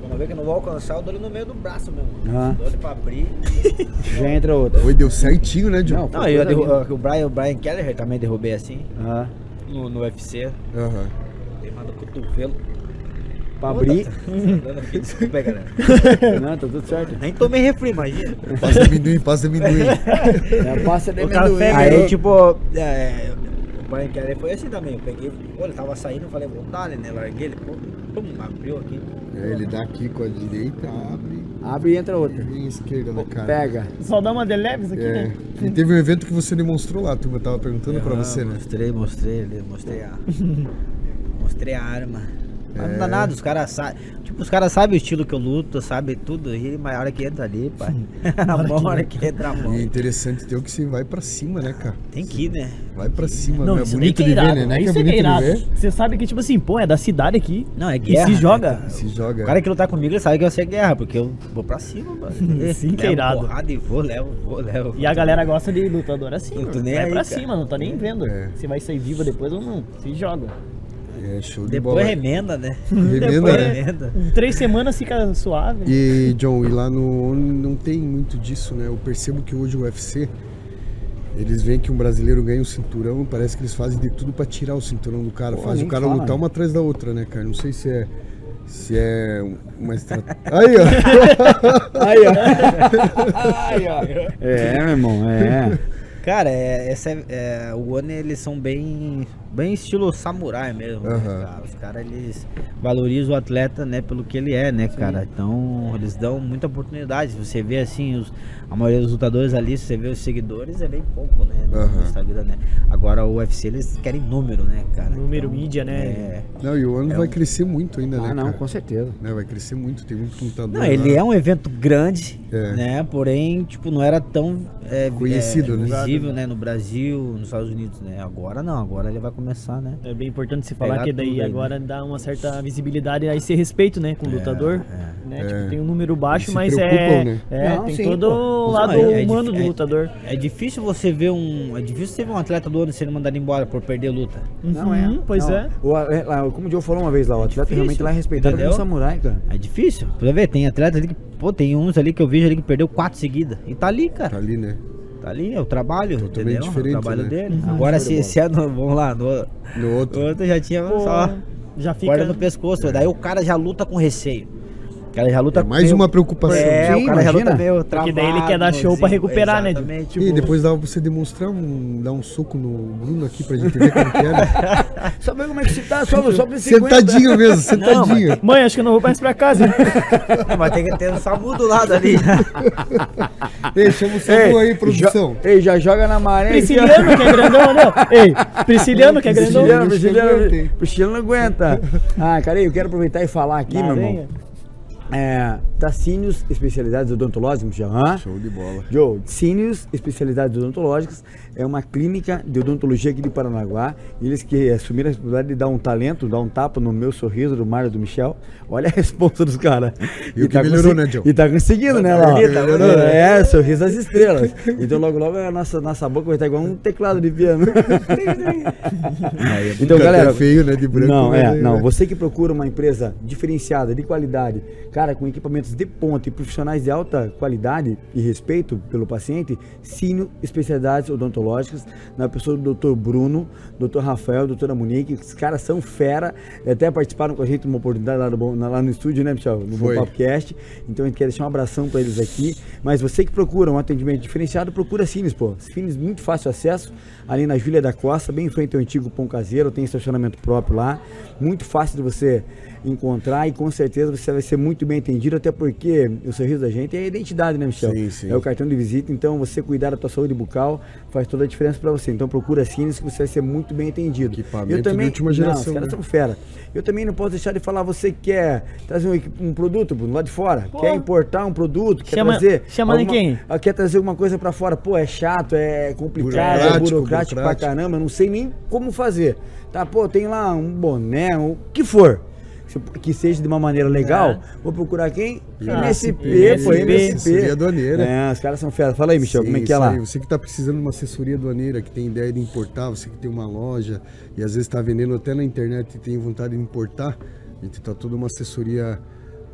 quando eu vejo que eu não vou alcançar, eu dou ele no meio do braço mesmo. Ah. Dou ele pra abrir. Já entra outra. Foi, deu certinho, né, John? Não, Não, eu derru- o Brian, o Brian Kelleher também derrubei assim, Ah, no, no UFC. Aham. Queimado o cotovelo. Pra abrir. Aqui, Desculpa aí, galera. Não, tá tudo certo. Nem tomei refri, imagina. Passa amendoim, passa amendoim. É a pasta de amendoim. Aí, tipo, é, o Brian Kelleher foi assim também. Eu peguei, pô, ele tava saindo, eu falei, vou dar, né? Larguei ele, pô, pum, abriu aqui. É, ele dá aqui com a direita, abre. Abre e entra outra. Vem a esquerda na cara. Pega. Só dá uma de leves aqui, É. né? E teve um evento que você demonstrou lá, turma. Tava perguntando pra Ah, você, né? Mostrei, mostrei ali, mostrei a. mostrei a arma. Mas não É. dá nada, os caras sabem. Tipo, os caras sabem o estilo que eu luto, sabem tudo. E mas a hora que entra ali, pai. a mão, hora que entra a mão. E é interessante ter o que você vai pra cima, né, cara? Tem que ir, né? Vai pra cima, Não, né? É bonito é de ver, né? Não é que é Isso é bonito de ver. Você sabe que, tipo assim, pô, é da cidade aqui. Não, é E guerra. se né, joga. cara? Se joga. O cara que lutar comigo, ele sabe que vai ser guerra, porque eu vou pra cima, mano. Sim, que é irado. porrada e vou, levo, vou, levo. E a galera gosta de lutador assim. Não tô nem Vai aí, pra cara. cima, não tá nem vendo É. se vai sair vivo depois ou não. Se joga. É show de Depois bola. remenda, né? Remenda, Depois né? remenda. Em três semanas fica suave. E, John, e lá no não tem muito disso, né? Eu percebo que hoje o UFC, eles veem que um brasileiro ganha um cinturão, parece que eles fazem de tudo pra tirar o cinturão do cara. Pô, Faz o cara fala, lutar né? uma atrás da outra, né, cara? Não sei se é. Se é uma estratégia. Aí, ó. Aí, ó. Aí, ó. É, meu irmão, é. Cara, é, essa é, é, o One eles são bem, bem estilo samurai mesmo, né, Aham. cara? Os caras eles valorizam o atleta, né, pelo que ele é, né, cara? Então eles dão muita oportunidade. Você vê assim, os, a maioria dos lutadores ali, se você vê os seguidores, é bem pouco, né, no Aham. Instagram, né? Agora o UFC eles querem número, né, cara? Número, mídia, né? É... Não, e o ano É vai um- crescer muito ainda, né? Ah, não, cara? com certeza. Né, Vai crescer muito, tem muito lutador. Não, ele lá. é um evento grande, É. né? Porém, tipo, não era tão é, Conhecido, é, né? visível, né? No Brasil, nos Estados Unidos, né? Agora não, agora ele vai começar, né? É bem importante se falar Pegar que daí tudo aí, agora dá uma certa visibilidade a esse respeito, né, com o lutador. Né? É. Tipo, tem um número baixo, mas é, né? é Não, tem sim, todo o lado é- é humano do é- lutador. É difícil você ver um. É difícil você ver um atleta do ano sendo mandado embora por perder luta. Não é. Uhum, Pois Não. é. O, é, lá, como o Joe falou uma vez lá, o atleta Difícil, realmente lá é respeitado como entendeu? samurai, cara. É difícil. Pra ver, tem atletas ali que. Pô, tem uns ali que eu vejo ali que perdeu quatro seguidas. E tá ali, Tá cara. ali, né? Tá ali, é o trabalho. Totalmente entendeu? diferente, É o trabalho né? dele. Uhum. Agora, de se esse ano, vamos lá, no, No no outro. outro já tinha Pô, só. já fica. Corda no pescoço, daí o cara já luta com receio. O cara já luta É mais meio- uma preocupação. É, Sim, o cara já luta imagina. meio Porque daí ele travado, quer dar show pra assim, recuperar, né, exatamente. E depois dá pra você demonstrar um. dar um soco no Bruno aqui pra gente ver como que é. Né? Só ver como é que você tá, só, só pra esse 50. Sentadinho mesmo, sentadinho. Mãe, acho que eu não vou mais pra casa. Mas tem que ter um SAMU do lado ali. Ei, chama o Samu aí, produção. jo- ei, já joga na maré. Prisciliano, que é grandão, né? Ei, Prisciliano, que é grandão. Prisciliano, que Prisciliano? Prisciliano não aguenta. Ah, cara, eu quero aproveitar e falar aqui, Na meu irmão. É, Tacínios Especialidades Odontológicas, já. hã? Show de bola. Joe, Cínios Especialidades Odontológicas é uma clínica de odontologia aqui de Paranaguá. Eles que assumiram a responsabilidade de dar um talento, dar um tapa no meu sorriso, do Mário e do Michel. Olha a resposta dos caras. E o que melhorou, né, Joe? E tá conseguindo, né, lá? ó. Melhorou, né? É, sorriso das estrelas. Então logo logo a nossa, nossa boca vai estar igual um teclado de piano. então, galera. até feio, né, de branco, Não, mas é, não. né? Você que procura uma empresa diferenciada, de qualidade, cara, com equipamentos de ponta e profissionais de alta qualidade e respeito pelo paciente, Sino Especialidades Odontológicas, na pessoa do Dr. Bruno, Dr. Rafael, doutora Monique, os caras são fera, até participaram com a gente numa oportunidade lá no, lá no estúdio, né, Michel? No Foi. Então a gente quer deixar um abração para eles aqui. Mas você que procura um atendimento diferenciado, procura Cines, pô. Cines muito fácil acesso, ali na Júlia da Costa, bem em frente ao antigo Pão Caseiro, tem estacionamento próprio lá. Muito fácil de você encontrar e com certeza você vai ser muito bem atendido, até porque o sorriso da gente é a identidade, né, Michel? Sim, sim. É o cartão de visita, então você cuidar da tua saúde bucal faz toda a diferença para você. Então procura Cines que você vai ser muito bem atendido. Equipamento de última geração, Não, os caras né? são fera. Eu também não posso deixar de falar, você que quer trazer um, um produto Bruno, lá de fora, Pô. quer importar um produto, quer Chama- trazer. chama de quem? ah, Quer trazer alguma coisa pra fora, pô, é chato, é complicado, é Burocrático, burocrático pra burocrático. caramba, eu não sei nem como fazer. Tá, pô, tem lá um boné, o que for. Que seja de uma maneira legal, vou procurar quem? Ah, MSP, pô, MSP. MSP. Assessoria aduaneira. É, os caras são fera. Fala aí, Michel, como é Sim, que é lá? aí. Você que está precisando de uma assessoria aduaneira, que tem ideia de importar, você que tem uma loja e às vezes está vendendo até na internet e tem vontade de importar, a gente tá toda uma assessoria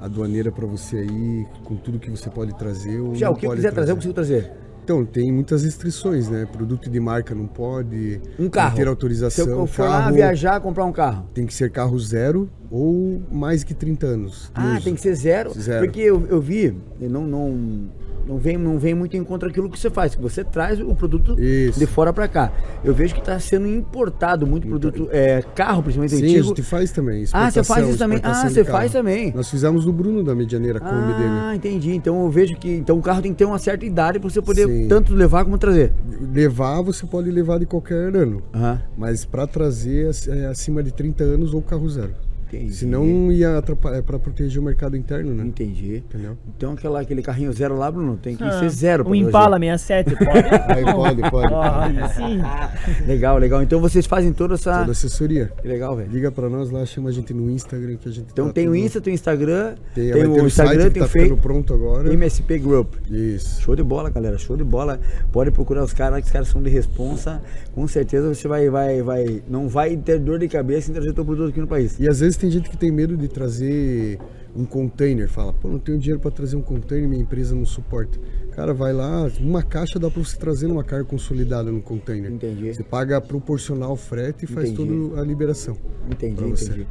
aduaneira para você aí, com tudo que você pode trazer. Já, não o que quiser trazer, eu consigo trazer. Então, tem muitas restrições, né? Produto de marca não pode. Um carro. Ter autorização. Se eu for lá carro viajar, comprar um carro. Tem que ser carro zero ou mais que 30 anos. Ah, uso. tem que ser zero. Zero. Porque eu, eu vi, eu não, não, não, vem, não vem muito em contra aquilo que você faz, que você traz o produto Isso. de fora pra cá. Eu vejo que está sendo importado muito produto, é, carro, principalmente Sim, a antigo. gente faz também. Ah, você faz isso também? Ah, você faz também? Nós fizemos do Bruno da Medianeira Kombi dele. Ah, entendi. Então eu vejo que então o carro tem que ter uma certa idade para você poder Sim. tanto levar como trazer. Levar, você pode levar de qualquer ano. Aham. Mas para trazer é acima de 30 anos ou carro zero. Entendi. Senão ia atrapalhar, é para proteger o mercado interno, né? Entendi. Entendeu? Então aquela, aquele carrinho zero lá, Bruno, tem que Ah, ser zero. Um trazer. Impala 67, pode? Aí pode, pode. Aí sim. Legal, legal. Então vocês fazem toda essa. Toda assessoria. Que legal, velho. Liga para nós lá, chama a gente no Instagram que a gente Então tá tem o Insta, tem o Instagram, tem, tem, ter o Instagram, tem tá o ficando Facebook. pronto agora. MSP Group. Isso. Show de bola, galera. Show de bola. Pode procurar os caras, que os caras são de responsa. Com certeza você vai, vai, vai. Não vai ter dor de cabeça em trazer teu produto aqui no país. E às vezes tem gente que tem medo de trazer um container, fala, pô, não tenho dinheiro para trazer um container, minha empresa não suporta. Cara, vai lá, uma caixa dá para você trazer numa carga consolidada no container. Entendi. Você paga proporcional frete e faz Entendi. toda a liberação. Entendi, entendi.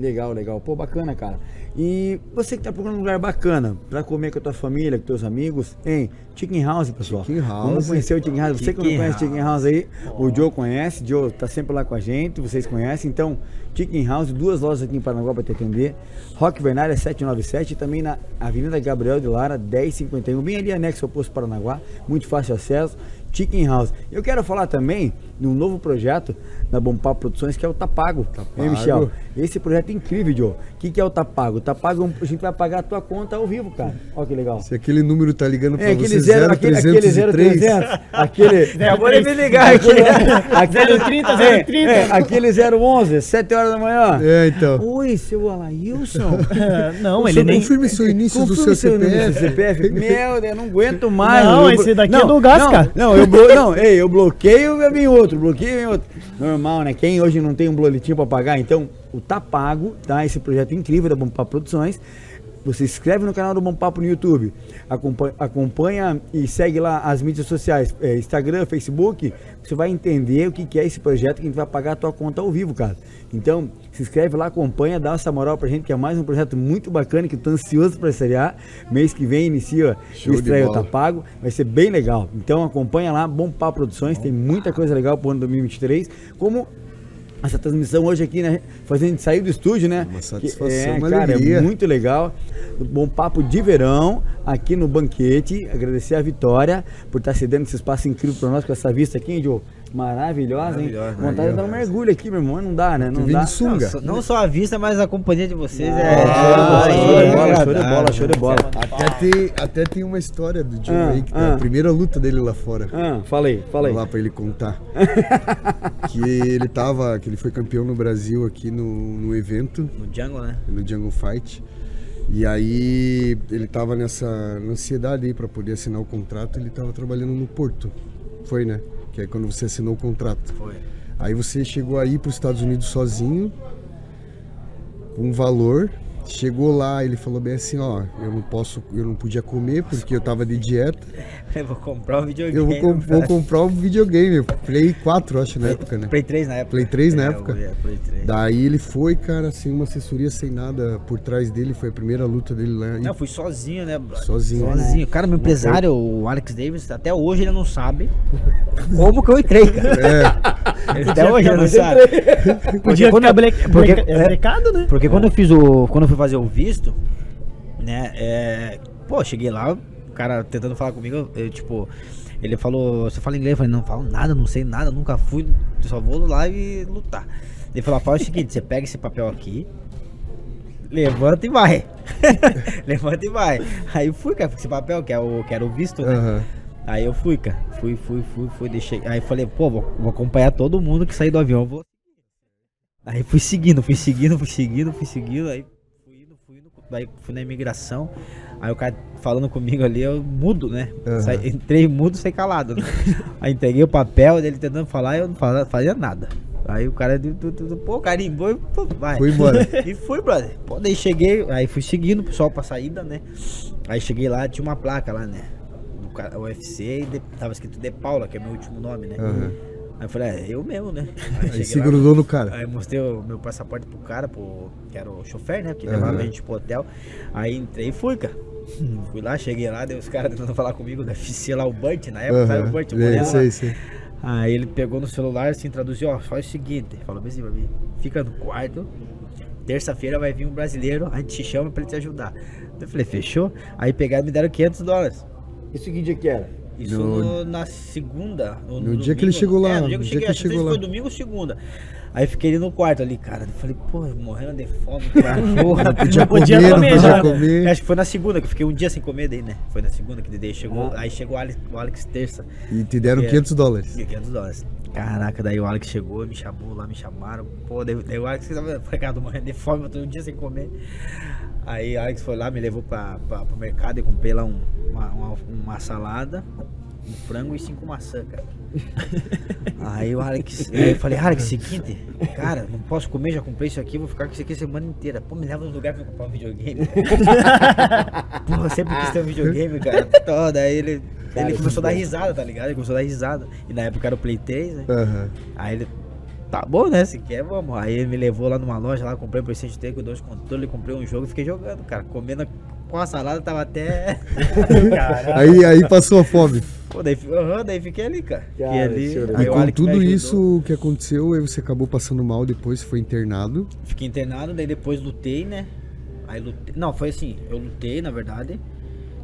Legal, legal. Pô, bacana, cara. E você que tá procurando um lugar bacana pra comer com a tua família, com teus amigos, hein? Chicken House, pessoal. Chicken House. Vamos conhecer o Chicken House. Você que não conhece House. Chicken House aí, o Joe conhece. Joe tá sempre lá com a gente, vocês conhecem. Então, Chicken House, duas lojas aqui em Paranaguá pra te atender. Rock Vernália 797 e também na Avenida Gabriel de Lara 1051, bem ali anexo ao Posto Paranaguá, muito fácil acesso. Chicken House. Eu quero falar também de um novo projeto da Bompar Produções que é o Tapago. Tapago. Hein, Michel? Esse projeto é incrível, Joe. O que, que é o Tapago? O Tapago, é a gente vai pagar a tua conta ao vivo, cara. Olha que legal. Se aquele número tá ligando para É, você, aquele zero, aquele, aquele 0303, 0300, aquele... Acabou de me ligar aqui. aquele 030, é, 030. é, aquele 011, 7 horas da manhã. É, então. Oi, seu Alailson. Não, Você ele nem. confirme seu início do Confirme seu número CPF. do CPF. Meu Deus, eu não aguento mais. Não, Eu esse daqui é do Gasca. Não, não, eu, blo... não ei, eu bloqueio e vem outro, bloqueio e vem outro. Normal, né? Quem hoje não tem um boletim pra pagar, então o Tá Pago, tá? Esse projeto incrível da Bompar Produções. Você se inscreve no canal do Bom Papo no YouTube, acompanha, acompanha e segue lá as mídias sociais, é, Instagram, Facebook, você vai entender o que, que é esse projeto que a gente vai pagar a tua conta ao vivo, cara. Então, se inscreve lá, acompanha, dá essa moral pra gente, que é mais um projeto muito bacana, que eu tô ansioso pra estrear. Mês que vem inicia Show o estreia bola. Tá Pago, vai ser bem legal. Então acompanha lá, Bom Papo Produções, tem muita coisa legal pro ano 2023, como essa transmissão hoje aqui, né? Fazendo a gente sair do estúdio, né? Uma Que- satisfação, é, uma cara, alegria. é muito legal. Bom papo de verão aqui no banquete. Agradecer a Vitória por estar cedendo esse espaço incrível para nós com essa vista aqui, hein, Joe? Maravilhosa, hein? Maravilhosa. Vontade Aí, de dar um mergulho aqui, meu irmão. Não dá, né? Não dá. sunga. Não, só- não só a vista, mas a companhia de vocês é. Ah, é- show de é bola, show de bola, show de bola. Até tem, até tem uma história do Joe Ah, aí, que tá ah. a primeira luta dele lá fora. Ah, falei, falei. Vou lá pra ele contar. que ele tava, que ele foi campeão no Brasil aqui no, no evento, No Jungle, né? no Jungle Fight. E aí ele tava nessa ansiedade aí pra poder assinar o contrato, ele tava trabalhando no Porto. Foi, né? Que é quando você assinou o contrato. Foi. Aí você chegou aí para os Estados Unidos sozinho, com um valor. Chegou lá, ele falou bem assim, ó, eu não posso, eu não podia comer porque eu tava de dieta. Eu vou comprar um videogame. Eu vou, com- vou comprar um videogame, Play 4, acho, na época, né? Play 3 na época. Play 3 na É, época. é, Play 3. Daí ele foi, cara, sem uma assessoria, sem nada por trás dele, foi a primeira luta dele lá. Não, fui sozinho, né? Sozinho. Sozinho. Cara, meu empresário, o Alex Davis, até hoje ele não sabe como que eu entrei, cara. É, até hoje não sabe. Podia quando bleca- porque- bleca- é brecado, né? Porque quando eu fiz o. Quando eu fui fazer o visto, né? É, pô, cheguei lá, o cara tentando falar comigo, eu, tipo, ele falou, você fala inglês? Eu falei, não falo nada, não sei nada, nunca fui, só vou lá e lutar. Ele falou, fala o seguinte, você pega esse papel aqui, levanta e vai. levanta e vai. Aí fui, cara, com esse papel, que, é o, que era o visto, né? aham. Aí eu fui, cara. Fui, fui, fui, fui, deixei. Aí falei, pô, vou, vou acompanhar todo mundo que sair do avião. Vou... Aí fui seguindo, fui seguindo, fui seguindo, fui seguindo. Aí fui indo, fui indo. Fui na imigração. Aí o cara falando comigo ali, eu mudo, né? Aham. Saí- entrei mudo, saí calado. Né? Aí entreguei o papel dele tentando falar eu não fala- fazia nada. Aí o cara, du- pô, carimbou e pô, vai. Foi embora. E fui, brother. Pô, daí cheguei, aí fui seguindo o pessoal pra saída, né? Aí cheguei lá, tinha uma placa lá, né? UFC e tava escrito De Paula, que é meu último nome, né? Aham. Aí eu falei, é, eu mesmo, né? Aí cheguei se lá, grudou no cara. Aí eu mostrei o meu passaporte pro cara, pro, que era o chofer, né? Que Aham. levava a gente pro hotel. Aí entrei e fui, cara. Fui lá, cheguei lá, deu os caras tentando falar comigo da FC lá, o Burt, na época, sabe o. Burt? o É, sei, sei. Aí ele pegou no celular, assim, traduziu, ó, faz o seguinte, falou assim pra mim, fica no quarto, terça-feira vai vir um brasileiro, a gente te chama pra ele te ajudar. Eu falei, fechou? Aí pegaram e me deram 500 dólares. Isso que dia que era? Isso No- no- na segunda. No, no dia que ele chegou lá, É, no dia que dia cheguei, que acho que chegou foi lá. domingo ou segunda. Aí fiquei ali no quarto ali, cara. Eu falei, pô, morrendo de fome, cachorro. Não podia podia comer, não comer podia comer. Acho que foi na segunda, que eu fiquei um dia sem comer daí, né? Foi na segunda que daí chegou. Ah. Aí chegou o Alex, o Alex terça. E te deram É. 500 dólares. 500 dólares. Caraca, daí o Alex chegou, me chamou lá, me chamaram. Pô, daí, daí o Alex tava cara, morrendo de fome, eu tô um dia sem comer. Aí o Alex foi lá, me levou pra, pra, pro mercado e comprei lá um- uma, uma, uma salada, um frango e cinco maçã, cara. Aí o Alex, aí eu falei, Alex, seguinte, cara, não posso comer, já comprei isso aqui, vou ficar com isso aqui a semana inteira. Pô, me leva no lugar pra eu comprar um videogame. Pô, eu sempre quis ter um videogame, cara. Então, daí ele, ele começou a dar risada, tá ligado? Ele começou a dar risada. E na época era o Play 3, né? Aham. Aí ele, tá bom, né? Se quer, vamos. Aí ele me levou lá numa loja, lá comprei um PlayStation 3 com dois controles, comprei um jogo e fiquei jogando, cara. Comendo com a salada, tava até. Aí, aí passou a fome. Pô, daí, aham, daí fiquei ali, cara. Fiquei Cara, ali. E com tudo isso que aconteceu, aí você acabou passando mal depois, foi internado. Fiquei internado, daí depois lutei, né? Aí lutei. Não, foi assim, eu lutei, na verdade.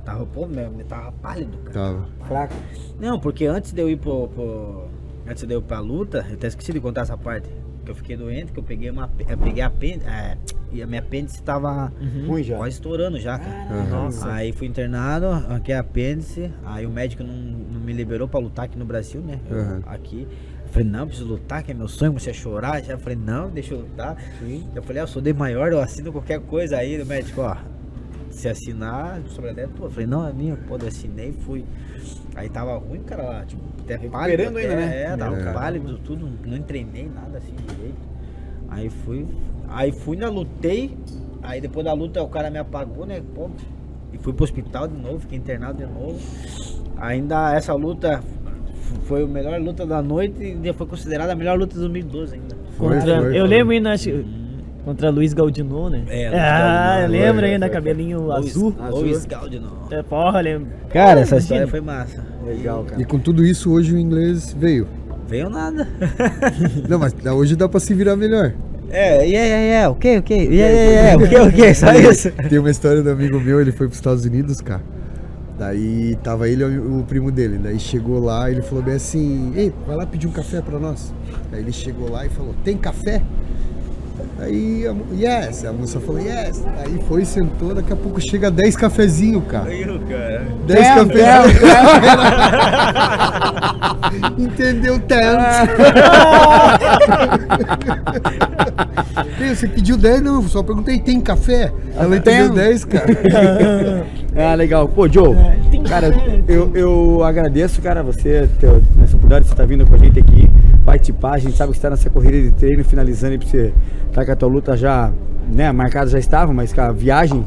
Tava, pô, meu, eu tava pálido, cara. Tava. Fraco. Não, porque antes de eu ir pro. pro- antes de eu ir pra luta, eu até esqueci de contar essa parte. Que eu fiquei doente, que eu peguei uma. Eu peguei a apêndice. É, e a minha apêndice tava Ruim já. quase estourando já, cara. Nossa. Aí fui internado, aqui é apêndice. Aí o médico não, não me liberou pra lutar aqui no Brasil, né? Eu, Aham. Aqui. Eu falei, não, preciso lutar, que é meu sonho, a chorar. Já falei, não, deixa eu lutar. Eu falei, ah, eu sou de maior, eu assino qualquer coisa aí. O médico, ó, se assinar, sobre a ideia tua. Eu falei, não, é minha, pô, eu assinei, fui. Aí tava ruim, cara, lá, tipo, até pálido. Recuperando ainda, até- né? É, tava É. pálido, tudo, não treinei nada assim direito. Aí fui, aí fui, ainda lutei, Aí depois da luta o cara me apagou, né? Pô, e fui pro hospital de novo, fiquei internado de novo. Ainda essa luta foi a melhor luta da noite e ainda foi considerada a melhor luta de 2012 ainda. Foi, Contra, foi, eu foi. lembro ainda, acho, contra Luiz Galdino, né? É, Luiz ah, Galdino, foi, ainda, foi, cabelinho azul. Luiz Galdino. É, porra, lembro. Cara, essa Imagina. história foi massa. Legal, cara. E com tudo isso, hoje o inglês veio. Veio nada. Não, mas hoje dá pra se virar melhor. É, yeah, yeah, yeah, o que, o que? Yeah, yeah, yeah, o que, o que? Só isso. Tem uma história do amigo meu, ele foi pros Estados Unidos, cara. Daí tava ele e o primo dele. Daí chegou lá ele falou bem assim: Ei, vai lá pedir um café pra nós. Daí ele chegou lá e falou: Tem café? Aí, a, yes, a moça falou, yes. Aí foi, sentou, daqui a pouco chega 10 cafezinhos, cara. Viu, cara? 10 cafezinhos. Entendeu tanto? Você pediu 10? Não, só perguntei, tem café? Ela entendeu 10, cara. Ah, legal. Pô, Joe, cara, eu, eu agradeço, cara, você, teu, nessa oportunidade de você estar vindo com a gente aqui, participar. A gente sabe que está nessa corrida de treino, finalizando aí pra você tá com a tua luta já, né, marcada já estava, mas com a viagem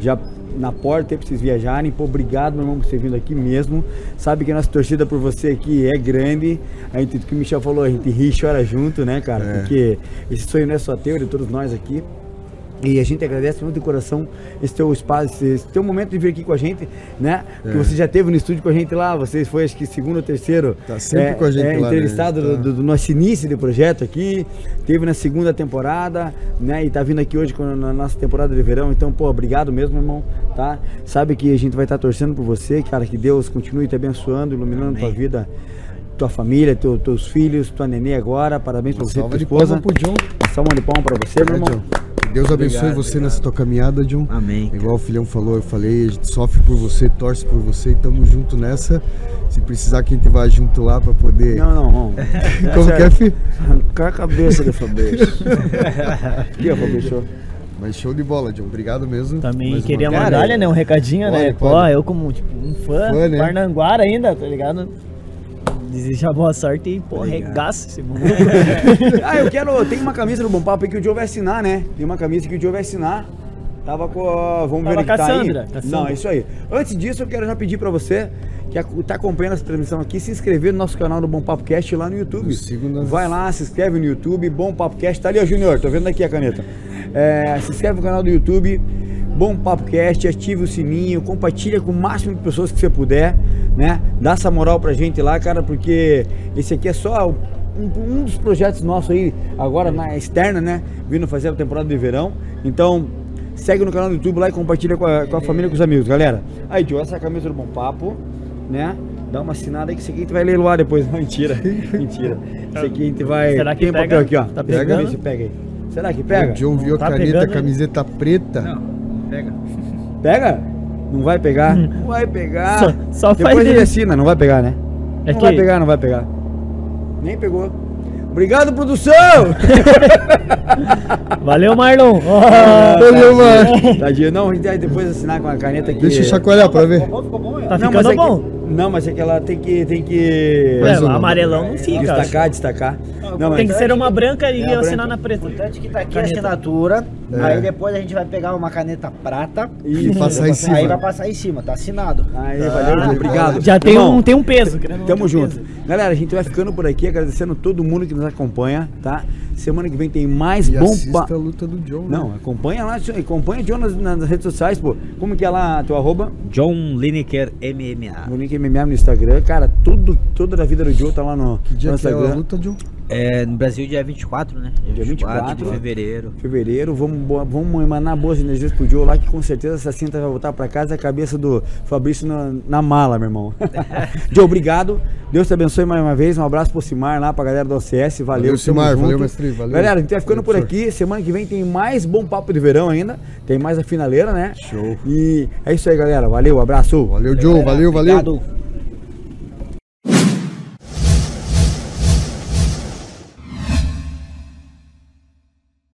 já na porta pra vocês viajarem. Pô, obrigado, meu irmão, por você vindo aqui mesmo. Sabe que a nossa torcida por você aqui é grande. A gente, o que o Michel falou, a gente ri e chora junto, né, cara? É. Porque esse sonho não é só teu, é de todos nós aqui. E a gente agradece muito de coração esse teu espaço, esse, teu momento de vir aqui com a gente, né? Porque É. você já esteve no estúdio com a gente lá, você foi acho que segundo ou terceiro Tá sempre com a gente é, lá, né? entrevistado Tá. do, do- nosso início de projeto aqui, teve na segunda temporada, né? E tá vindo aqui hoje com- na nossa temporada de verão. Então, pô, obrigado mesmo, irmão, tá? Sabe que a gente vai estar torcendo por você, cara, que Deus continue te abençoando, iluminando tua Amém. vida, tua família, teu- teus filhos, tua nenê agora. Parabéns pra você e Salva tua de esposa. palma pro John. Uma salva de palma pra você, meu É, irmão. Deus abençoe Obrigado, você obrigado. nessa tua caminhada, John. Amém. Igual o filhão falou, eu falei, a gente sofre por você, torce por você e tamo junto nessa. Se precisar que a gente vá junto lá pra poder. Não, não, não. Como que é, fi? Arrancar a cabeça do Fabrício. Aqui, ó, Fabrício. Mas show de bola, John. Obrigado mesmo. Também mais uma queria vez. mandar, né, um recadinho, né? Pode, Pô, pode. eu como, tipo, um fã, Fã, né? Parnanguara ainda, tá ligado? Desejar boa sorte e, pô, regaça esse maluco. ah, eu quero. Tem uma camisa do Bom Papo aí que o Joe vai assinar, né? Tem uma camisa que o Joe vai assinar. Tava com. a- Vamos Tava ver o que tá aí. com a Sandra. Não, é isso aí. Antes disso, eu quero já pedir pra você que tá acompanhando essa transmissão aqui, se inscrever no nosso canal do Bom Papo Cast lá no YouTube. Nas- Vai lá, se inscreve no YouTube, Bom Papo Cast. Tá ali, ó, Junior, tô vendo aqui a caneta. É, se inscreve no canal do YouTube. Bom Papo Cast, ative o sininho, compartilha com o máximo de pessoas que você puder, né? Dá essa moral pra gente lá, cara, porque esse aqui é só um, um dos projetos nossos aí, agora na externa, né? Vindo fazer a temporada de verão. Então, segue no canal do YouTube lá e compartilha com a, com a família e com os amigos, galera. Aí, Joe, essa é a camisa do Bom Papo, né? Dá uma assinada aí que isso aqui a gente vai leiloar depois. Não, mentira. mentira. Isso aqui a gente vai. Será que Tem pega? papel aqui, ó. Tá Pega, pegando? se pega aí. Será que pega? O John viu a Tá caneta, pegando, a camiseta preta. Não, pega. Pega? Não vai pegar? Não vai pegar. Só- só Depois faz ele isso. assina, não vai pegar, né? É não que- vai pegar, não vai pegar. Nem pegou. Obrigado, produção! Valeu, Marlon! Valeu, mano. Tadinho, não, a gente vai depois assinar com a caneta aqui. Deixa eu chacoalhar pra ver. Ficou bom, ficou bom, Tá Não, ficando mas é que- bom. Não, mas é que ela tem que. Tem que É, uma. amarelão não fica. acho. destacar, destacar. Não, Tem que ser uma branca e É a assinar branca. na preta. O importante é que tá aqui a Caneta. assinatura. É. Aí depois a gente vai pegar uma caneta prata. Isso, passar vai em passar- cima. Aí vai passar em cima, tá assinado. Aí, valeu, Ju, obrigado. Já tem Irmão, um, tem um peso. Tamo um junto. peso. Galera, a gente vai ficando por aqui, agradecendo todo mundo que nos acompanha, tá? Semana que vem tem mais E bom assista pa- a luta do John. né? Não, acompanha lá, acompanha o John nas, nas redes sociais, pô. Como que é lá teu arroba? John Lineker MMA. O link MMA no Instagram. Cara, tudo, toda a vida do Joe tá lá no, Que dia no que é a Instagram. luta, John? É, no Brasil, dia 24, né? Dia 24. de fevereiro. fevereiro, vamos, vamos emanar boas energias pro Joe lá, que com certeza essa cinta vai voltar pra casa e a cabeça do Fabrício na, na mala, meu irmão. Joe, obrigado. Deus te abençoe mais uma vez. Um abraço pro Simar lá, pra galera do OCS. Valeu, Valeu, Simar. junto. Valeu, mestre. Valeu. Galera, a gente vai ficando Valeu, por aqui. Semana que vem tem mais bom papo de verão ainda. Tem mais a finaleira, né? Show. E é isso aí, galera. Valeu, abraço. Valeu, Joe. Galera, Valeu, valeu. obrigado.